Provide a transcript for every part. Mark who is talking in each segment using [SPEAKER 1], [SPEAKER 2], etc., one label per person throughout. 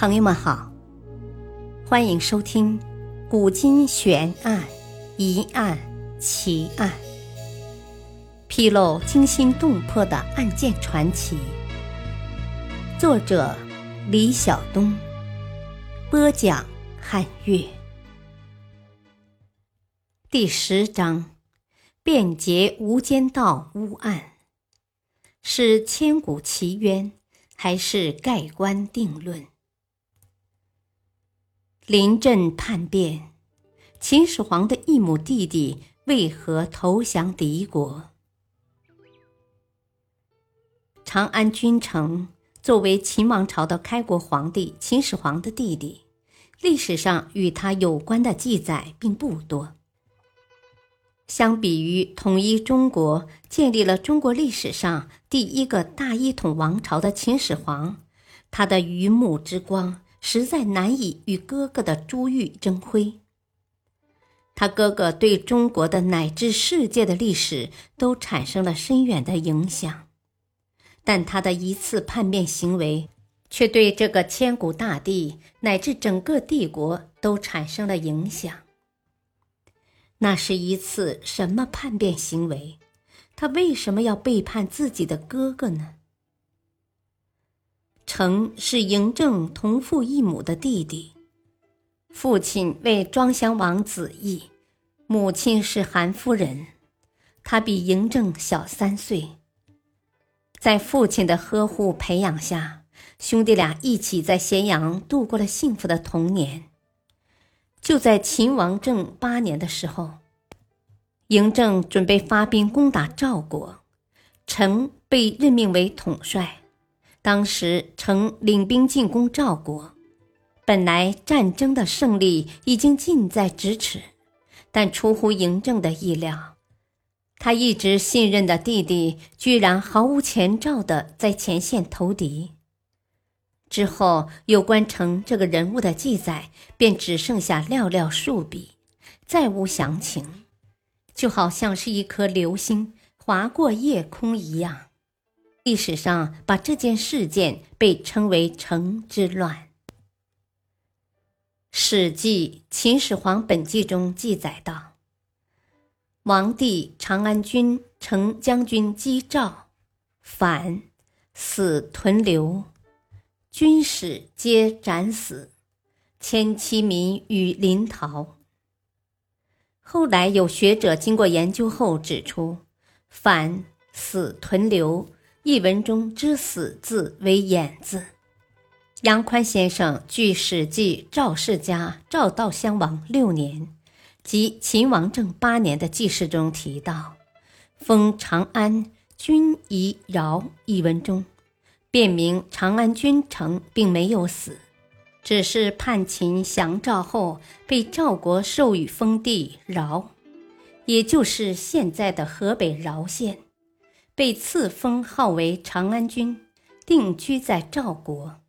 [SPEAKER 1] 朋友们好，欢迎收听《古今悬案、疑案、奇案》，披露惊心动魄的案件传奇。作者：李晓东，播讲：汉月。第十章：便捷无间道巫案，是千古奇冤，还是盖棺定论？临阵叛变，秦始皇的异母弟弟为何投降敌国？长安君成作为秦王朝的开国皇帝秦始皇的弟弟，历史上与他有关的记载并不多。相比于统一中国、建立了中国历史上第一个大一统王朝的秦始皇，他的榆木之光。实在难以与哥哥的珠玉争辉。他哥哥对中国的乃至世界的历史都产生了深远的影响，但他的一次叛变行为，却对这个千古大帝乃至整个帝国都产生了影响。那是一次什么叛变行为？他为什么要背叛自己的哥哥呢？成是嬴政同父异母的弟弟，父亲为庄襄王子义，母亲是韩夫人，他比嬴政小三岁。在父亲的呵护培养下，兄弟俩一起在咸阳度过了幸福的童年。就在秦王政八年的时候，嬴政准备发兵攻打赵国，成被任命为统帅。当时，曾领兵进攻赵国，本来战争的胜利已经近在咫尺，但出乎嬴政的意料，他一直信任的弟弟居然毫无前兆的在前线投敌。之后，有关成这个人物的记载便只剩下寥寥数笔，再无详情，就好像是一颗流星划过夜空一样。历史上把这件事件被称为“城之乱”。《史记·秦始皇本纪》中记载道：“王帝长安君成将军击赵，反，死屯留，军士皆斩死，千妻民与临逃。”后来有学者经过研究后指出，“反，死屯留”。译文中之“死”字为眼字。杨宽先生据《史记·赵世家赵悼襄王六年及秦王政八年的记事中提到，封长安君仪饶。一文中，辨明长安君成并没有死，只是叛秦降赵后被赵国授予封地饶，也就是现在的河北饶县。被赐封号为长安君，定居在赵国。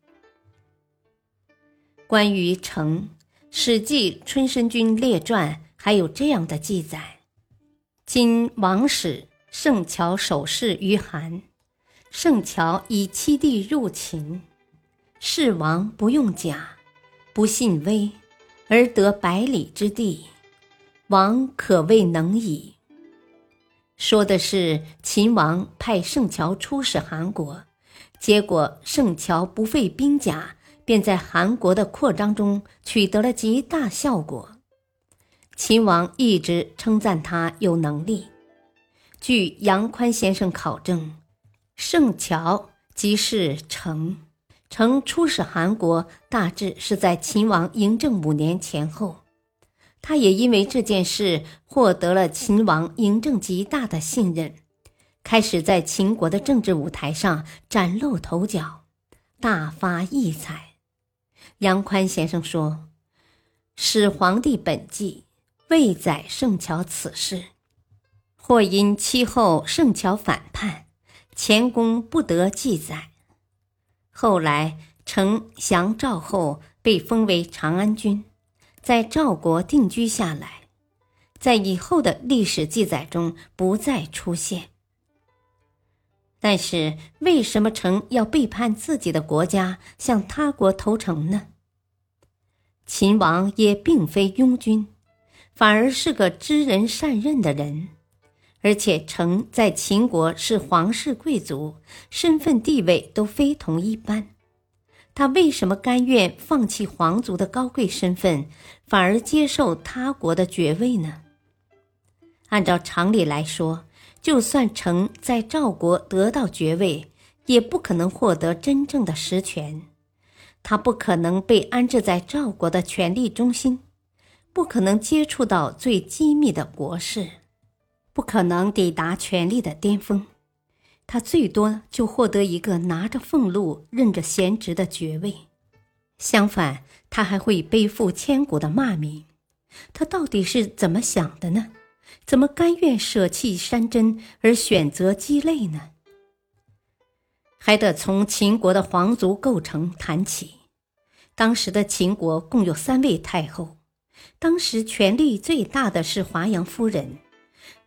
[SPEAKER 1] 关于成，《史记·春申君列传》还有这样的记载：今王使圣乔守侍于韩，圣乔以七弟入秦，世王不用甲，不信威，而得百里之地，王可谓能矣。说的是秦王派圣乔出使韩国，结果圣乔不费兵甲，便在韩国的扩张中取得了极大效果。秦王一直称赞他有能力。据杨宽先生考证，圣乔即是成，成出使韩国大致是在秦王嬴政五年前后。他也因为这件事获得了秦王嬴政极大的信任，开始在秦国的政治舞台上崭露头角，大发异彩。杨宽先生说：“始皇帝本纪未载圣乔此事，或因其后圣乔反叛，前功不得记载。后来成降赵后，被封为长安君。”在赵国定居下来，在以后的历史记载中不再出现。但是为什么成要背叛自己的国家，向他国投诚呢？秦王也并非庸君，反而是个知人善任的人，而且成在秦国是皇室贵族，身份地位都非同一般。他为什么甘愿放弃皇族的高贵身份，反而接受他国的爵位呢？按照常理来说，就算成在赵国得到爵位，也不可能获得真正的实权。他不可能被安置在赵国的权力中心，不可能接触到最机密的国事，不可能抵达权力的巅峰。他最多就获得一个拿着俸禄、任着闲职的爵位，相反，他还会背负千古的骂名。他到底是怎么想的呢？怎么甘愿舍弃山珍而选择鸡肋呢？还得从秦国的皇族构成谈起。当时的秦国共有三位太后，当时权力最大的是华阳夫人，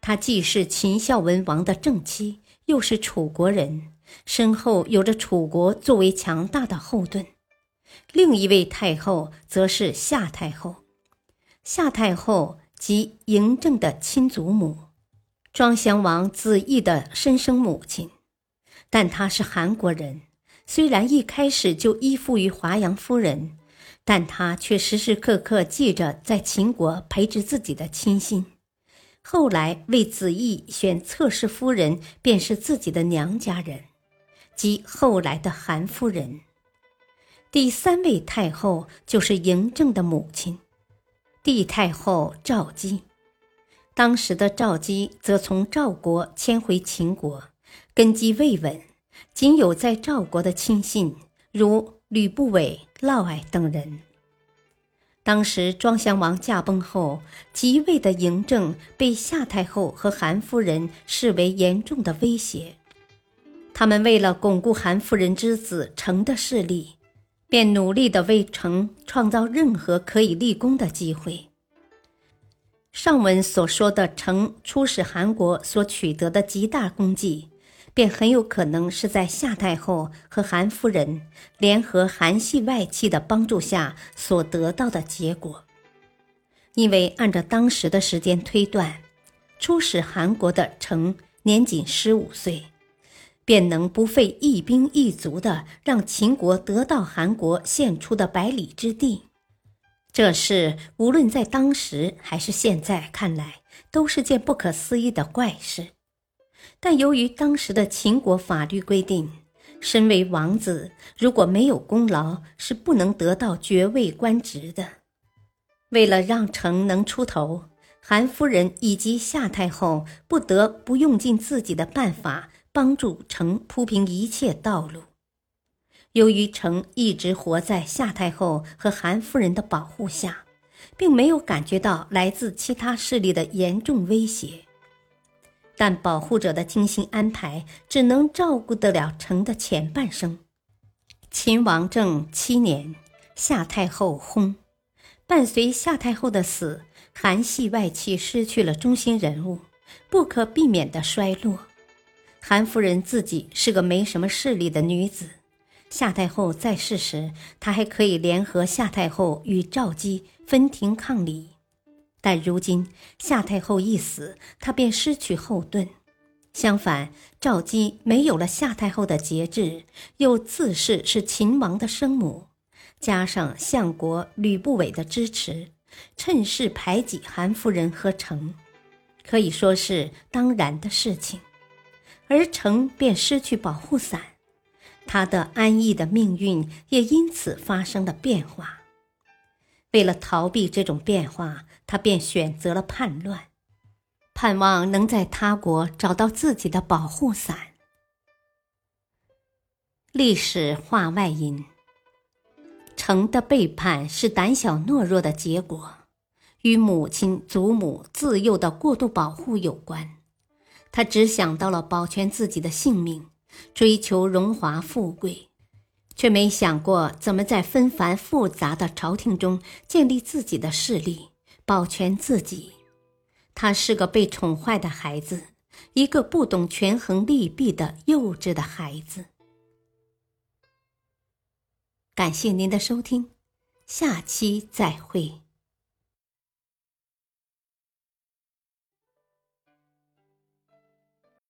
[SPEAKER 1] 她既是秦孝文王的正妻。又是楚国人，身后有着楚国作为强大的后盾。另一位太后则是夏太后，夏太后即嬴政的亲祖母，庄襄王子异的亲生母亲。但她是韩国人，虽然一开始就依附于华阳夫人，但她却时时刻刻记着在秦国培植自己的亲信。后来为子义选侧室夫人，便是自己的娘家人，即后来的韩夫人。第三位太后就是嬴政的母亲，帝太后赵姬。当时的赵姬则从赵国迁回秦国，根基未稳，仅有在赵国的亲信，如吕不韦、嫪毐等人。当时庄襄王驾崩后，即位的嬴政被夏太后和韩夫人视为严重的威胁。他们为了巩固韩夫人之子成的势力，便努力地为成创造任何可以立功的机会。上文所说的成出使韩国所取得的极大功绩。便很有可能是在夏太后和韩夫人联合韩系外戚的帮助下所得到的结果，因为按照当时的时间推断，出使韩国的成年仅十五岁，便能不费一兵一卒的让秦国得到韩国献出的百里之地，这事无论在当时还是现在看来，都是件不可思议的怪事。但由于当时的秦国法律规定，身为王子如果没有功劳，是不能得到爵位官职的。为了让成能出头，韩夫人以及夏太后不得不用尽自己的办法帮助成铺平一切道路。由于成一直活在夏太后和韩夫人的保护下，并没有感觉到来自其他势力的严重威胁。但保护者的精心安排只能照顾得了成的前半生。秦王政七年，夏太后薨。伴随夏太后的死，韩系外戚失去了中心人物，不可避免的衰落。韩夫人自己是个没什么势力的女子。夏太后在世时，她还可以联合夏太后与赵姬分庭抗礼。但如今夏太后一死，她便失去后盾。相反，赵姬没有了夏太后的节制，又自恃是秦王的生母，加上相国吕不韦的支持，趁势排挤韩夫人和成，可以说是当然的事情。而成便失去保护伞，他的安逸的命运也因此发生了变化。为了逃避这种变化，他便选择了叛乱，盼望能在他国找到自己的保护伞。历史话外音：成的背叛是胆小懦弱的结果，与母亲、祖母自幼的过度保护有关。他只想到了保全自己的性命，追求荣华富贵。却没想过怎么在纷繁复杂的朝廷中建立自己的势力保全自己。他是个被宠坏的孩子一个不懂权衡利弊的幼稚的孩子。感谢您的收听下期再会。